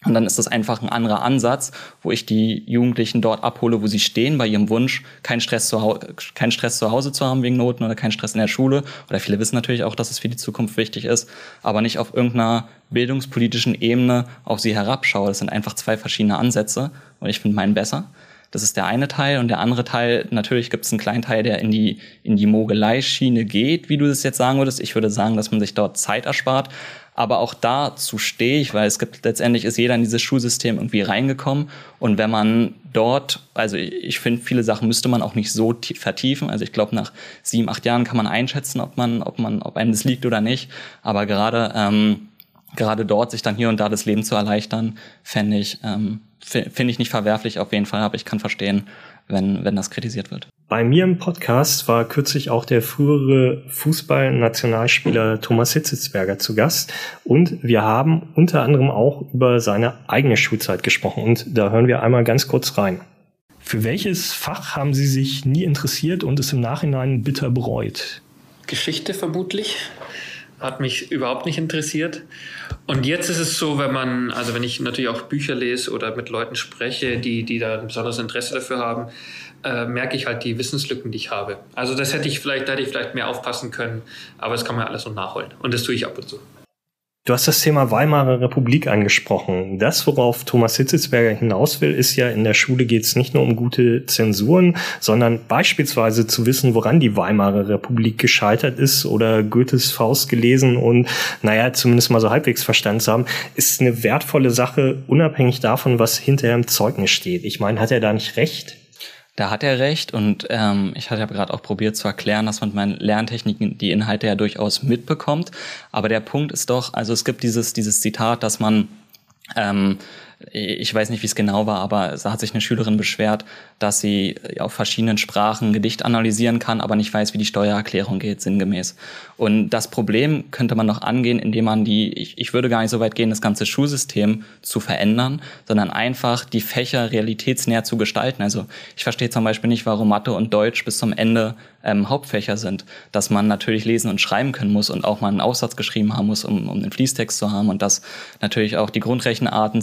Und dann ist das einfach ein anderer Ansatz, wo ich die Jugendlichen dort abhole, wo sie stehen, bei ihrem Wunsch, keinen Stress zu, Hause, keinen Stress zu Hause zu haben wegen Noten oder keinen Stress in der Schule. Oder viele wissen natürlich auch, dass es für die Zukunft wichtig ist, aber nicht auf irgendeiner bildungspolitischen Ebene auf sie herabschaue. Das sind einfach zwei verschiedene Ansätze und ich finde meinen besser. Das ist der eine Teil. Und der andere Teil, natürlich gibt es einen kleinen Teil, der in die, in die Mogelei-Schiene geht, wie du das jetzt sagen würdest. Ich würde sagen, dass man sich dort Zeit erspart. Aber auch dazu stehe ich, weil es gibt letztendlich ist jeder in dieses Schulsystem irgendwie reingekommen. Und wenn man dort, also ich finde, viele Sachen müsste man auch nicht so vertiefen. Also ich glaube, nach sieben, acht Jahren kann man einschätzen, ob man, ob man, ob einem das liegt oder nicht. Aber gerade, ähm, gerade dort sich dann hier und da das Leben zu erleichtern, fände ich, ähm, finde ich nicht verwerflich auf jeden Fall, aber ich kann verstehen, wenn, wenn das kritisiert wird. Bei mir im Podcast war kürzlich auch der frühere Fußballnationalspieler Thomas Hitzitzberger zu Gast und wir haben unter anderem auch über seine eigene Schulzeit gesprochen und da hören wir einmal ganz kurz rein. Für welches Fach haben Sie sich nie interessiert und es im Nachhinein bitter bereut? Geschichte vermutlich hat mich überhaupt nicht interessiert. Und jetzt ist es so, wenn man, also wenn ich natürlich auch Bücher lese oder mit Leuten spreche, die, die da ein besonderes Interesse dafür haben, äh, merke ich halt die Wissenslücken, die ich habe. Also das hätte ich vielleicht, da hätte ich vielleicht mehr aufpassen können, aber das kann man alles noch nachholen. Und das tue ich ab und zu. Du hast das Thema Weimarer Republik angesprochen. Das, worauf Thomas Hitzelsberger hinaus will, ist ja, in der Schule geht es nicht nur um gute Zensuren, sondern beispielsweise zu wissen, woran die Weimarer Republik gescheitert ist oder Goethes Faust gelesen und, naja, zumindest mal so halbwegs verstanden zu haben, ist eine wertvolle Sache, unabhängig davon, was hinterher im Zeugnis steht. Ich meine, hat er da nicht recht? Da hat er recht und ähm, ich hatte ja gerade auch probiert zu erklären, dass man mit meinen Lerntechniken die Inhalte ja durchaus mitbekommt. Aber der Punkt ist doch, also es gibt dieses, dieses Zitat, dass man ähm, ich weiß nicht, wie es genau war, aber da hat sich eine Schülerin beschwert, dass sie auf verschiedenen Sprachen Gedicht analysieren kann, aber nicht weiß, wie die Steuererklärung geht, sinngemäß. Und das Problem könnte man noch angehen, indem man die, ich, ich würde gar nicht so weit gehen, das ganze Schulsystem zu verändern, sondern einfach die Fächer realitätsnäher zu gestalten. Also ich verstehe zum Beispiel nicht, warum Mathe und Deutsch bis zum Ende ähm, Hauptfächer sind, dass man natürlich lesen und schreiben können muss und auch mal einen Aufsatz geschrieben haben muss, um, um den Fließtext zu haben und dass natürlich auch die Grundrechenarten,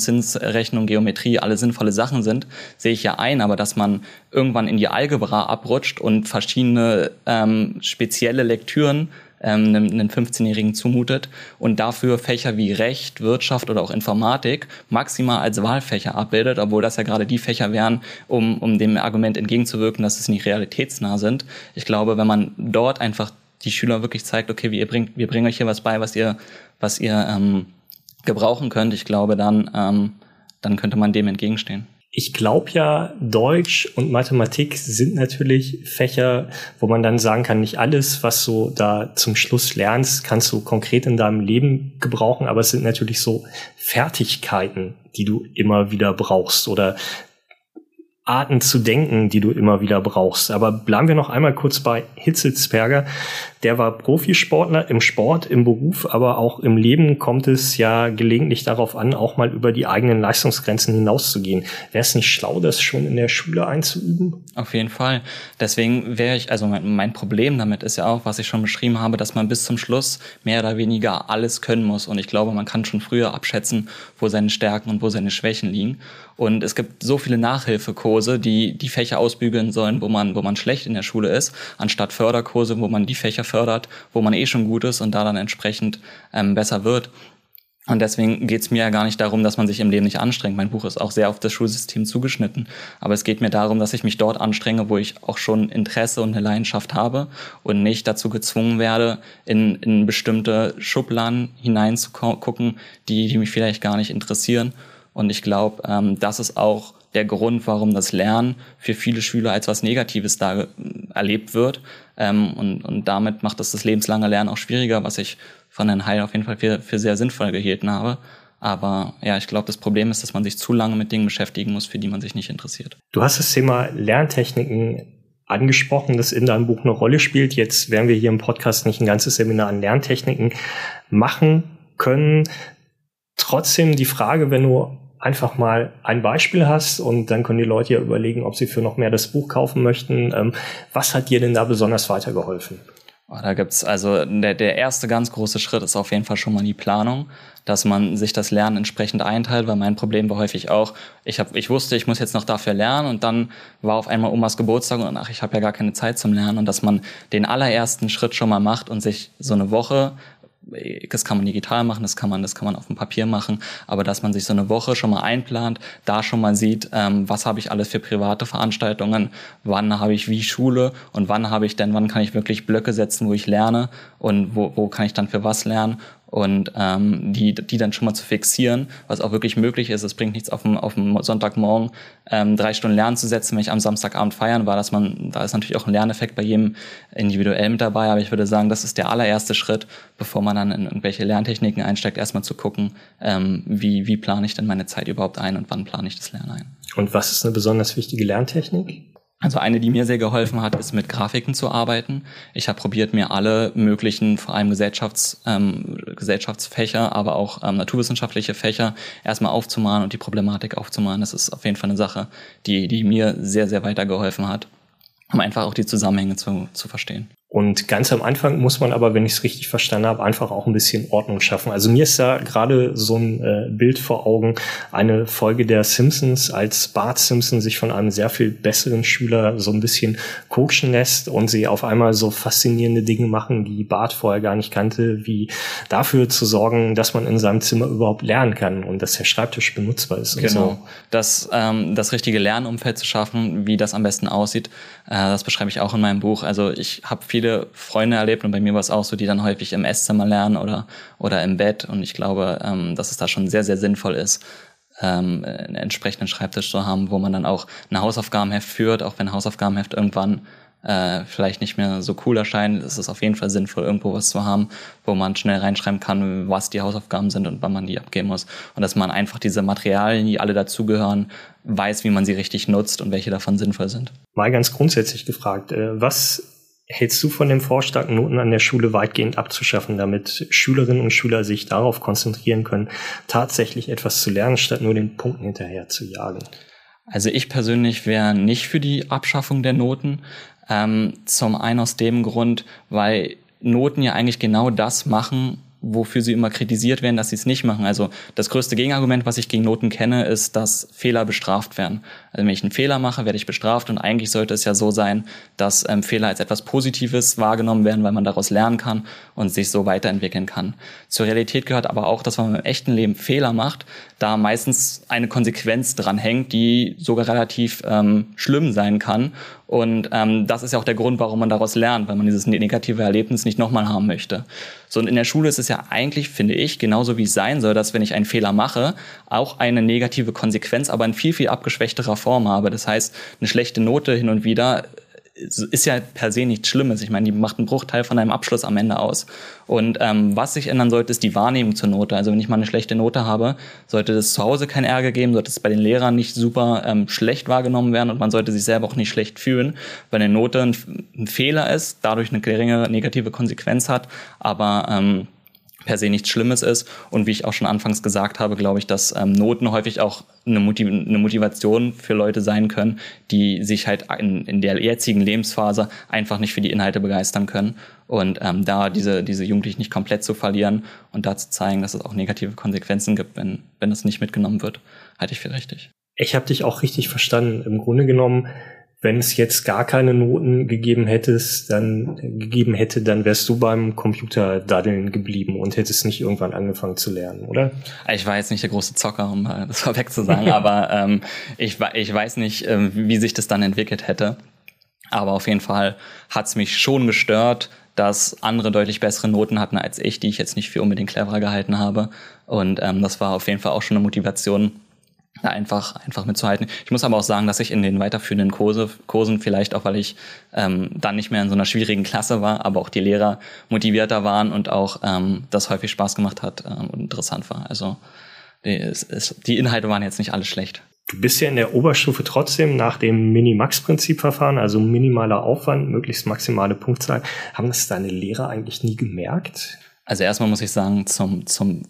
Zinsrechnung, Geometrie alle sinnvolle Sachen sind, sehe ich ja ein, aber dass man irgendwann in die Algebra abrutscht und verschiedene ähm, spezielle Lektüren ähm, einen 15-Jährigen zumutet und dafür Fächer wie Recht, Wirtschaft oder auch Informatik maximal als Wahlfächer abbildet, obwohl das ja gerade die Fächer wären, um, um dem Argument entgegenzuwirken, dass es nicht realitätsnah sind. Ich glaube, wenn man dort einfach die Schüler wirklich zeigt, okay, wir, bringt, wir bringen euch hier was bei, was ihr, was ihr ähm, gebrauchen könnt, ich glaube, dann ähm, dann könnte man dem entgegenstehen. Ich glaube ja, Deutsch und Mathematik sind natürlich Fächer, wo man dann sagen kann, nicht alles, was du da zum Schluss lernst, kannst du konkret in deinem Leben gebrauchen, aber es sind natürlich so Fertigkeiten, die du immer wieder brauchst oder Arten zu denken, die du immer wieder brauchst. Aber bleiben wir noch einmal kurz bei Hitzelsberger. Der war Profisportler im Sport, im Beruf, aber auch im Leben kommt es ja gelegentlich darauf an, auch mal über die eigenen Leistungsgrenzen hinauszugehen. Wäre es nicht schlau, das schon in der Schule einzuüben? Auf jeden Fall. Deswegen wäre ich, also mein, mein Problem damit ist ja auch, was ich schon beschrieben habe, dass man bis zum Schluss mehr oder weniger alles können muss. Und ich glaube, man kann schon früher abschätzen, wo seine Stärken und wo seine Schwächen liegen. Und es gibt so viele Nachhilfekurse, die die Fächer ausbügeln sollen, wo man, wo man schlecht in der Schule ist, anstatt Förderkurse, wo man die Fächer fördert, wo man eh schon gut ist und da dann entsprechend ähm, besser wird. Und deswegen geht es mir ja gar nicht darum, dass man sich im Leben nicht anstrengt. Mein Buch ist auch sehr auf das Schulsystem zugeschnitten. Aber es geht mir darum, dass ich mich dort anstrenge, wo ich auch schon Interesse und eine Leidenschaft habe und nicht dazu gezwungen werde, in, in bestimmte Schubladen hineinzugucken, die, die mich vielleicht gar nicht interessieren. Und ich glaube, ähm, das ist auch der Grund, warum das Lernen für viele Schüler als was Negatives da äh, erlebt wird. Ähm, und, und damit macht es das lebenslange Lernen auch schwieriger, was ich von Herrn Heil auf jeden Fall für, für sehr sinnvoll gehalten habe. Aber ja, ich glaube, das Problem ist, dass man sich zu lange mit Dingen beschäftigen muss, für die man sich nicht interessiert. Du hast das Thema Lerntechniken angesprochen, das in deinem Buch eine Rolle spielt. Jetzt werden wir hier im Podcast nicht ein ganzes Seminar an Lerntechniken machen können. Trotzdem die Frage, wenn du einfach mal ein Beispiel hast und dann können die Leute ja überlegen, ob sie für noch mehr das Buch kaufen möchten. Ähm, was hat dir denn da besonders weitergeholfen? Oh, da gibt's also der, der erste ganz große Schritt ist auf jeden Fall schon mal die Planung, dass man sich das Lernen entsprechend einteilt, weil mein Problem war häufig auch, ich, hab, ich wusste, ich muss jetzt noch dafür lernen und dann war auf einmal Omas Geburtstag und ach, ich habe ja gar keine Zeit zum Lernen und dass man den allerersten Schritt schon mal macht und sich so eine Woche das kann man digital machen, das kann man, das kann man auf dem Papier machen, aber dass man sich so eine Woche schon mal einplant, da schon mal sieht, ähm, was habe ich alles für private Veranstaltungen, wann habe ich wie Schule und wann habe ich denn, wann kann ich wirklich Blöcke setzen, wo ich lerne und wo, wo kann ich dann für was lernen und ähm, die, die dann schon mal zu fixieren, was auch wirklich möglich ist. Es bringt nichts auf dem, auf dem Sonntagmorgen ähm, drei Stunden Lernen zu setzen, wenn ich am Samstagabend feiern war, dass man, da ist natürlich auch ein Lerneffekt bei jedem individuell mit dabei, aber ich würde sagen, das ist der allererste Schritt, bevor man dann in irgendwelche Lerntechniken einsteigt, erstmal zu gucken, ähm, wie, wie plane ich denn meine Zeit überhaupt ein und wann plane ich das Lernen ein. Und was ist eine besonders wichtige Lerntechnik? Also eine, die mir sehr geholfen hat, ist mit Grafiken zu arbeiten. Ich habe probiert, mir alle möglichen, vor allem Gesellschafts, ähm, Gesellschaftsfächer, aber auch ähm, naturwissenschaftliche Fächer erstmal aufzumalen und die Problematik aufzumalen. Das ist auf jeden Fall eine Sache, die, die mir sehr, sehr weitergeholfen hat, um einfach auch die Zusammenhänge zu, zu verstehen. Und ganz am Anfang muss man aber, wenn ich es richtig verstanden habe, einfach auch ein bisschen Ordnung schaffen. Also mir ist da gerade so ein äh, Bild vor Augen, eine Folge der Simpsons, als Bart Simpson sich von einem sehr viel besseren Schüler so ein bisschen coachen lässt und sie auf einmal so faszinierende Dinge machen, die Bart vorher gar nicht kannte, wie dafür zu sorgen, dass man in seinem Zimmer überhaupt lernen kann und dass der Schreibtisch benutzbar ist. Genau. So. Das, ähm, das richtige Lernumfeld zu schaffen, wie das am besten aussieht, äh, das beschreibe ich auch in meinem Buch. Also ich habe viel viele Freunde erlebt und bei mir war es auch so, die dann häufig im Esszimmer lernen oder, oder im Bett. Und ich glaube, ähm, dass es da schon sehr, sehr sinnvoll ist, ähm, einen entsprechenden Schreibtisch zu haben, wo man dann auch ein Hausaufgabenheft führt, auch wenn Hausaufgabenheft irgendwann äh, vielleicht nicht mehr so cool erscheint, ist es auf jeden Fall sinnvoll, irgendwo was zu haben, wo man schnell reinschreiben kann, was die Hausaufgaben sind und wann man die abgeben muss. Und dass man einfach diese Materialien, die alle dazugehören, weiß, wie man sie richtig nutzt und welche davon sinnvoll sind. Mal ganz grundsätzlich gefragt, äh, was hältst du von dem Vorschlag, Noten an der Schule weitgehend abzuschaffen, damit Schülerinnen und Schüler sich darauf konzentrieren können, tatsächlich etwas zu lernen, statt nur den Punkten hinterher zu jagen? Also ich persönlich wäre nicht für die Abschaffung der Noten. Ähm, zum einen aus dem Grund, weil Noten ja eigentlich genau das machen, wofür sie immer kritisiert werden, dass sie es nicht machen. Also das größte Gegenargument, was ich gegen Noten kenne, ist, dass Fehler bestraft werden. Also wenn ich einen Fehler mache, werde ich bestraft und eigentlich sollte es ja so sein, dass ähm, Fehler als etwas Positives wahrgenommen werden, weil man daraus lernen kann und sich so weiterentwickeln kann. Zur Realität gehört aber auch, dass man im echten Leben Fehler macht, da meistens eine Konsequenz dran hängt, die sogar relativ ähm, schlimm sein kann. Und ähm, das ist ja auch der Grund, warum man daraus lernt, weil man dieses negative Erlebnis nicht nochmal haben möchte. So und in der Schule ist es ja eigentlich, finde ich, genauso wie es sein soll, dass wenn ich einen Fehler mache, auch eine negative Konsequenz, aber in viel, viel abgeschwächterer Form habe. Das heißt, eine schlechte Note hin und wieder ist ja per se nichts Schlimmes. Ich meine, die macht einen Bruchteil von einem Abschluss am Ende aus. Und ähm, was sich ändern sollte, ist die Wahrnehmung zur Note. Also wenn ich mal eine schlechte Note habe, sollte es zu Hause kein Ärger geben, sollte es bei den Lehrern nicht super ähm, schlecht wahrgenommen werden und man sollte sich selber auch nicht schlecht fühlen, weil eine Note ein, ein Fehler ist, dadurch eine geringe negative Konsequenz hat, aber ähm, per se nichts Schlimmes ist. Und wie ich auch schon anfangs gesagt habe, glaube ich, dass ähm, Noten häufig auch eine, Motiv eine, Motivation für Leute sein können, die sich halt in, in, der jetzigen Lebensphase einfach nicht für die Inhalte begeistern können. Und ähm, da diese, diese Jugendlichen nicht komplett zu verlieren und da zu zeigen, dass es auch negative Konsequenzen gibt, wenn, wenn das nicht mitgenommen wird, halte ich für richtig. Ich habe dich auch richtig verstanden. Im Grunde genommen wenn es jetzt gar keine Noten gegeben hättest, dann gegeben hätte, dann wärst du beim Computer daddeln geblieben und hättest nicht irgendwann angefangen zu lernen, oder? Ich war jetzt nicht der große Zocker, um das vorweg zu sagen, aber ähm, ich, ich weiß nicht, äh, wie sich das dann entwickelt hätte. Aber auf jeden Fall hat es mich schon gestört, dass andere deutlich bessere Noten hatten als ich, die ich jetzt nicht für unbedingt cleverer gehalten habe. Und ähm, das war auf jeden Fall auch schon eine Motivation, da einfach, einfach mitzuhalten. Ich muss aber auch sagen, dass ich in den weiterführenden Kurse, Kursen, vielleicht auch, weil ich ähm, dann nicht mehr in so einer schwierigen Klasse war, aber auch die Lehrer motivierter waren und auch ähm, das häufig Spaß gemacht hat ähm, und interessant war. Also die, es, es, die Inhalte waren jetzt nicht alle schlecht. Du bist ja in der Oberstufe trotzdem nach dem Minimax-Prinzip verfahren, also minimaler Aufwand, möglichst maximale Punktzahl. Haben das deine Lehrer eigentlich nie gemerkt? Also erstmal muss ich sagen, zum, zum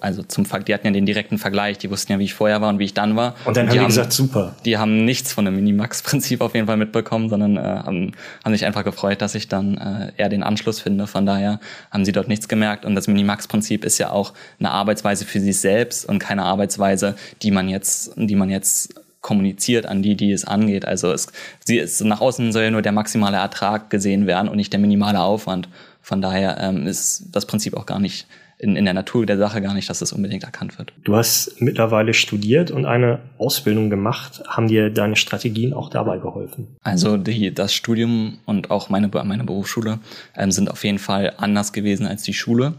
also zum Fakt, die hatten ja den direkten Vergleich, die wussten ja, wie ich vorher war und wie ich dann war. Und dann und haben die gesagt, super. Die haben nichts von dem Minimax-Prinzip auf jeden Fall mitbekommen, sondern äh, haben, haben sich einfach gefreut, dass ich dann äh, eher den Anschluss finde. Von daher haben sie dort nichts gemerkt. Und das Minimax-Prinzip ist ja auch eine Arbeitsweise für sich selbst und keine Arbeitsweise, die man jetzt, die man jetzt kommuniziert an die, die es angeht. Also es, sie ist, nach außen soll ja nur der maximale Ertrag gesehen werden und nicht der minimale Aufwand. Von daher ähm, ist das Prinzip auch gar nicht in, in der Natur der Sache gar nicht, dass das unbedingt erkannt wird. Du hast mittlerweile studiert und eine Ausbildung gemacht. Haben dir deine Strategien auch dabei geholfen? Also die, das Studium und auch meine, meine Berufsschule ähm, sind auf jeden Fall anders gewesen als die Schule.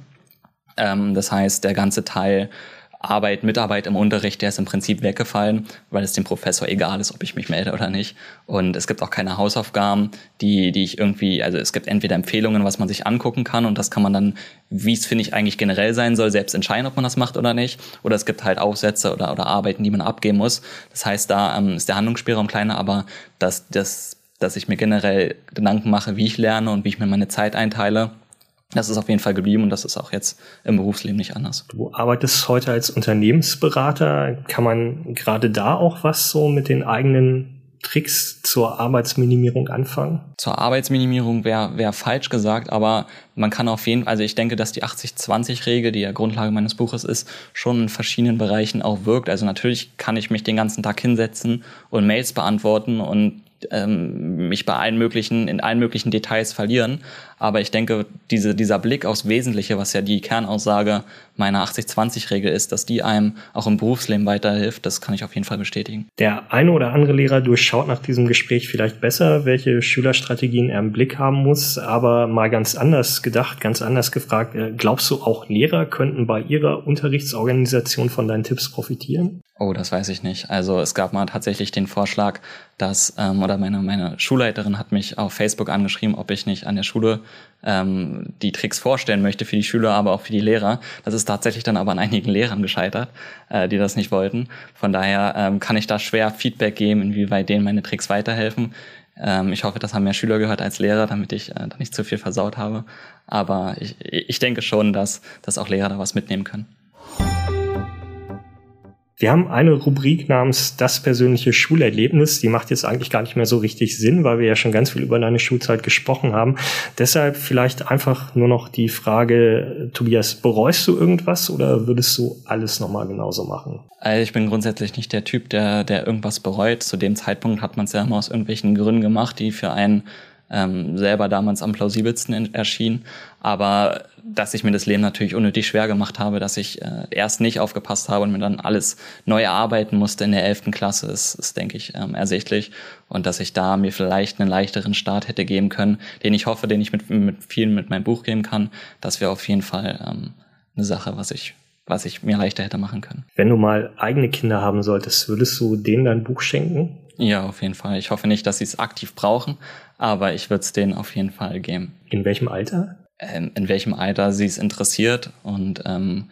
Ähm, das heißt, der ganze Teil Arbeit, Mitarbeit im Unterricht, der ist im Prinzip weggefallen, weil es dem Professor egal ist, ob ich mich melde oder nicht. Und es gibt auch keine Hausaufgaben, die, die ich irgendwie, also es gibt entweder Empfehlungen, was man sich angucken kann und das kann man dann, wie es finde ich eigentlich generell sein soll, selbst entscheiden, ob man das macht oder nicht. Oder es gibt halt Aufsätze oder, oder Arbeiten, die man abgeben muss. Das heißt, da ähm, ist der Handlungsspielraum kleiner, aber dass, dass, dass ich mir generell Gedanken mache, wie ich lerne und wie ich mir meine Zeit einteile das ist auf jeden Fall geblieben und das ist auch jetzt im Berufsleben nicht anders. Du arbeitest heute als Unternehmensberater. Kann man gerade da auch was so mit den eigenen Tricks zur Arbeitsminimierung anfangen? Zur Arbeitsminimierung wäre wär falsch gesagt, aber man kann auf jeden Fall, also ich denke, dass die 80-20-Regel, die ja Grundlage meines Buches ist, schon in verschiedenen Bereichen auch wirkt. Also natürlich kann ich mich den ganzen Tag hinsetzen und Mails beantworten und ähm, mich bei allen möglichen, in allen möglichen Details verlieren. Aber ich denke, diese, dieser Blick aufs Wesentliche, was ja die Kernaussage meiner 80-20-Regel ist, dass die einem auch im Berufsleben weiterhilft, das kann ich auf jeden Fall bestätigen. Der eine oder andere Lehrer durchschaut nach diesem Gespräch vielleicht besser, welche Schülerstrategien er im Blick haben muss. Aber mal ganz anders gedacht, ganz anders gefragt, äh, glaubst du auch Lehrer könnten bei ihrer Unterrichtsorganisation von deinen Tipps profitieren? Oh, das weiß ich nicht. Also es gab mal tatsächlich den Vorschlag, dass, ähm, oder meine, meine Schulleiterin hat mich auf Facebook angeschrieben, ob ich nicht an der Schule ähm, die Tricks vorstellen möchte für die Schüler, aber auch für die Lehrer. Das ist tatsächlich dann aber an einigen Lehrern gescheitert, äh, die das nicht wollten. Von daher ähm, kann ich da schwer Feedback geben, inwieweit denen meine Tricks weiterhelfen. Ähm, ich hoffe, das haben mehr Schüler gehört als Lehrer, damit ich äh, da nicht zu viel versaut habe. Aber ich, ich denke schon, dass, dass auch Lehrer da was mitnehmen können. Wir haben eine Rubrik namens Das persönliche Schulerlebnis. Die macht jetzt eigentlich gar nicht mehr so richtig Sinn, weil wir ja schon ganz viel über deine Schulzeit gesprochen haben. Deshalb vielleicht einfach nur noch die Frage, Tobias, bereust du irgendwas oder würdest du alles nochmal genauso machen? Also ich bin grundsätzlich nicht der Typ, der, der irgendwas bereut. Zu dem Zeitpunkt hat man es ja immer aus irgendwelchen Gründen gemacht, die für einen ähm, selber damals am plausibelsten erschien. Aber dass ich mir das Leben natürlich unnötig schwer gemacht habe, dass ich äh, erst nicht aufgepasst habe und mir dann alles neu erarbeiten musste in der elften Klasse, ist, ist denke ich, ähm, ersichtlich. Und dass ich da mir vielleicht einen leichteren Start hätte geben können, den ich hoffe, den ich mit, mit vielen mit meinem Buch geben kann, das wäre auf jeden Fall ähm, eine Sache, was ich, was ich mir leichter hätte machen können. Wenn du mal eigene Kinder haben solltest, würdest du denen dein Buch schenken? Ja, auf jeden Fall. Ich hoffe nicht, dass sie es aktiv brauchen, aber ich würde es denen auf jeden Fall geben. In welchem Alter? Ähm, in welchem Alter sie es interessiert und ähm,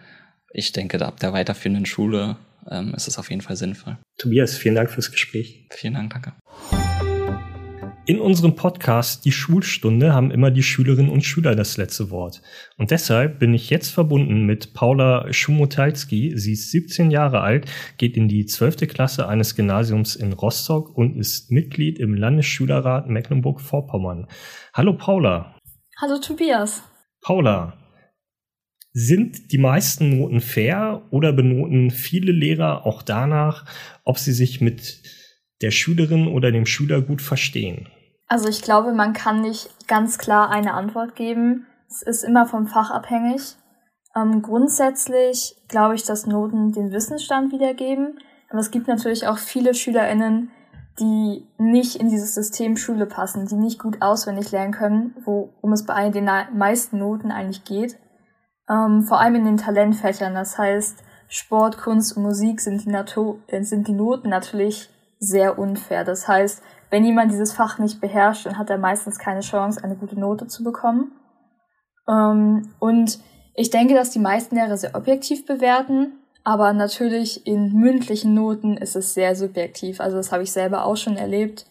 ich denke, ab der weiterführenden Schule ähm, ist es auf jeden Fall sinnvoll. Tobias, vielen Dank fürs Gespräch. Vielen Dank, danke. In unserem Podcast Die Schulstunde haben immer die Schülerinnen und Schüler das letzte Wort. Und deshalb bin ich jetzt verbunden mit Paula Schumotalski. Sie ist 17 Jahre alt, geht in die 12. Klasse eines Gymnasiums in Rostock und ist Mitglied im Landesschülerrat Mecklenburg-Vorpommern. Hallo Paula. Hallo Tobias. Paula, sind die meisten Noten fair oder benoten viele Lehrer auch danach, ob sie sich mit der Schülerin oder dem Schüler gut verstehen? Also ich glaube, man kann nicht ganz klar eine Antwort geben. Es ist immer vom Fach abhängig. Ähm, grundsätzlich glaube ich, dass Noten den Wissensstand wiedergeben. Aber es gibt natürlich auch viele SchülerInnen, die nicht in dieses System Schule passen, die nicht gut auswendig lernen können, worum es bei den meisten Noten eigentlich geht. Ähm, vor allem in den Talentfächern. Das heißt, Sport, Kunst und Musik sind die, äh, sind die Noten natürlich sehr unfair. Das heißt, wenn jemand dieses Fach nicht beherrscht, dann hat er meistens keine Chance, eine gute Note zu bekommen. Ähm, und ich denke, dass die meisten Lehrer sehr objektiv bewerten, aber natürlich in mündlichen Noten ist es sehr subjektiv. Also das habe ich selber auch schon erlebt.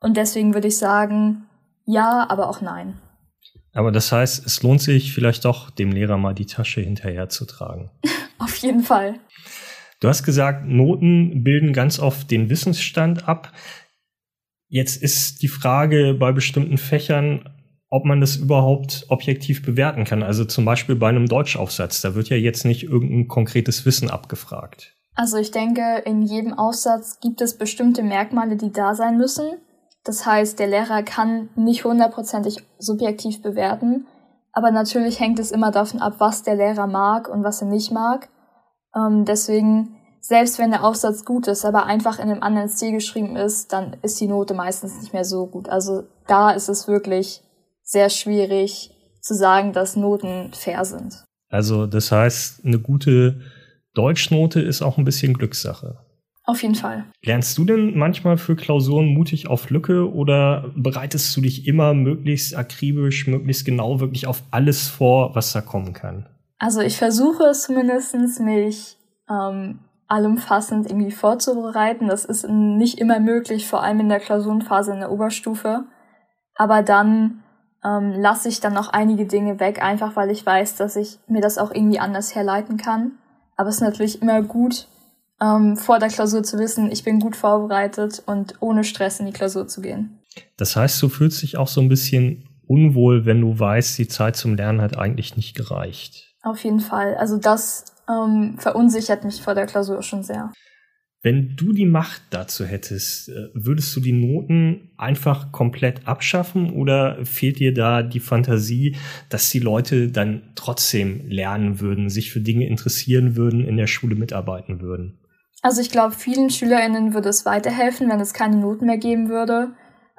Und deswegen würde ich sagen, ja, aber auch nein. Aber das heißt, es lohnt sich vielleicht doch, dem Lehrer mal die Tasche hinterher zu tragen. Auf jeden Fall. Du hast gesagt, Noten bilden ganz oft den Wissensstand ab. Jetzt ist die Frage bei bestimmten Fächern, ob man das überhaupt objektiv bewerten kann. Also zum Beispiel bei einem Deutschaufsatz, da wird ja jetzt nicht irgendein konkretes Wissen abgefragt. Also ich denke, in jedem Aufsatz gibt es bestimmte Merkmale, die da sein müssen. Das heißt, der Lehrer kann nicht hundertprozentig subjektiv bewerten, aber natürlich hängt es immer davon ab, was der Lehrer mag und was er nicht mag. Ähm, deswegen selbst wenn der Aufsatz gut ist, aber einfach in einem anderen Stil geschrieben ist, dann ist die Note meistens nicht mehr so gut. Also da ist es wirklich sehr schwierig zu sagen, dass Noten fair sind. Also das heißt, eine gute Deutschnote ist auch ein bisschen Glückssache. Auf jeden Fall. Lernst du denn manchmal für Klausuren mutig auf Lücke oder bereitest du dich immer möglichst akribisch, möglichst genau wirklich auf alles vor, was da kommen kann? Also ich versuche zumindest, mich ähm, allumfassend irgendwie vorzubereiten. Das ist nicht immer möglich, vor allem in der Klausurenphase in der Oberstufe. Aber dann ähm, lasse ich dann noch einige Dinge weg, einfach weil ich weiß, dass ich mir das auch irgendwie anders herleiten kann. Aber es ist natürlich immer gut, ähm, vor der Klausur zu wissen, ich bin gut vorbereitet und ohne Stress in die Klausur zu gehen. Das heißt, du fühlst dich auch so ein bisschen unwohl, wenn du weißt, die Zeit zum Lernen hat eigentlich nicht gereicht. Auf jeden Fall. Also das ähm, verunsichert mich vor der Klausur schon sehr. Wenn du die Macht dazu hättest, äh, würdest du die Noten einfach komplett abschaffen oder fehlt dir da die Fantasie, dass die Leute dann trotzdem lernen würden, sich für Dinge interessieren würden, in der Schule mitarbeiten würden? Also ich glaube, vielen SchülerInnen würde es weiterhelfen, wenn es keine Noten mehr geben würde.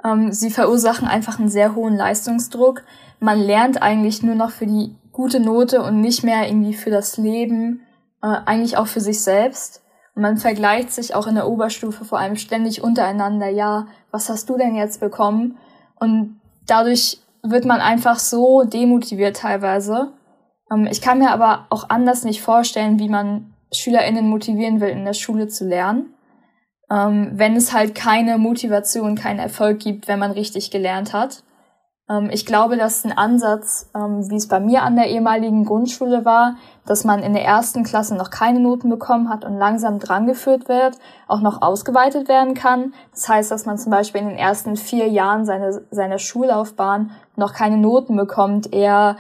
Ähm, sie verursachen einfach einen sehr hohen Leistungsdruck. Man lernt eigentlich nur noch für die gute Note und nicht mehr irgendwie für das Leben, äh, eigentlich auch für sich selbst. Und man vergleicht sich auch in der Oberstufe vor allem ständig untereinander, ja, was hast du denn jetzt bekommen? Und dadurch wird man einfach so demotiviert teilweise. Ähm, ich kann mir aber auch anders nicht vorstellen, wie man SchülerInnen motivieren will, in der Schule zu lernen. Ähm, wenn es halt keine Motivation, keinen Erfolg gibt, wenn man richtig gelernt hat. Ähm, ich glaube, dass ein Ansatz, ähm, wie es bei mir an der ehemaligen Grundschule war, dass man in der ersten Klasse noch keine Noten bekommen hat und langsam drangeführt wird, auch noch ausgeweitet werden kann. Das heißt, dass man zum Beispiel in den ersten vier Jahren seiner, seiner Schullaufbahn noch keine Noten bekommt, eher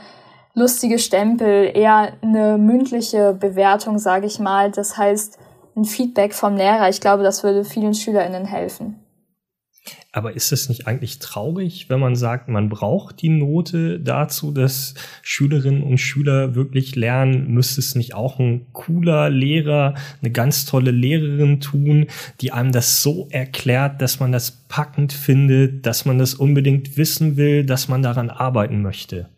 lustige Stempel, eher eine mündliche Bewertung, sage ich mal. Das heißt, ein Feedback vom Lehrer. Ich glaube, das würde vielen SchülerInnen helfen. Aber ist es nicht eigentlich traurig, wenn man sagt, man braucht die Note dazu, dass Schülerinnen und Schüler wirklich lernen? Müsste es nicht auch ein cooler Lehrer, eine ganz tolle Lehrerin tun, die einem das so erklärt, dass man das packend findet, dass man das unbedingt wissen will, dass man daran arbeiten möchte?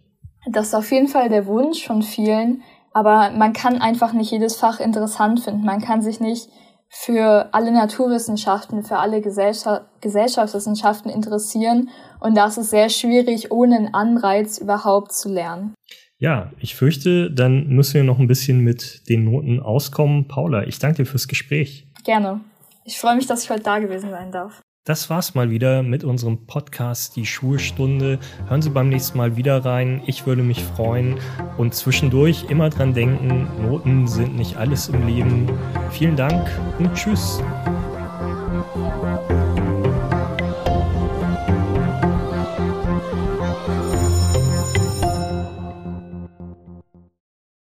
Das ist auf jeden Fall der Wunsch von vielen. Aber man kann einfach nicht jedes Fach interessant finden. Man kann sich nicht für alle Naturwissenschaften, für alle Gesellschaft, Gesellschaftswissenschaften interessieren. Und das ist sehr schwierig, ohne einen Anreiz überhaupt zu lernen. Ja, ich fürchte, dann müssen wir noch ein bisschen mit den Noten auskommen. Paula, ich danke dir fürs Gespräch. Gerne. Ich freue mich, dass ich heute da gewesen sein darf. Das war's mal wieder mit unserem Podcast Die Schulstunde. Hören Sie beim nächsten Mal wieder rein. Ich würde mich freuen. Und zwischendurch immer dran denken, Noten sind nicht alles im Leben. Vielen Dank und tschüss.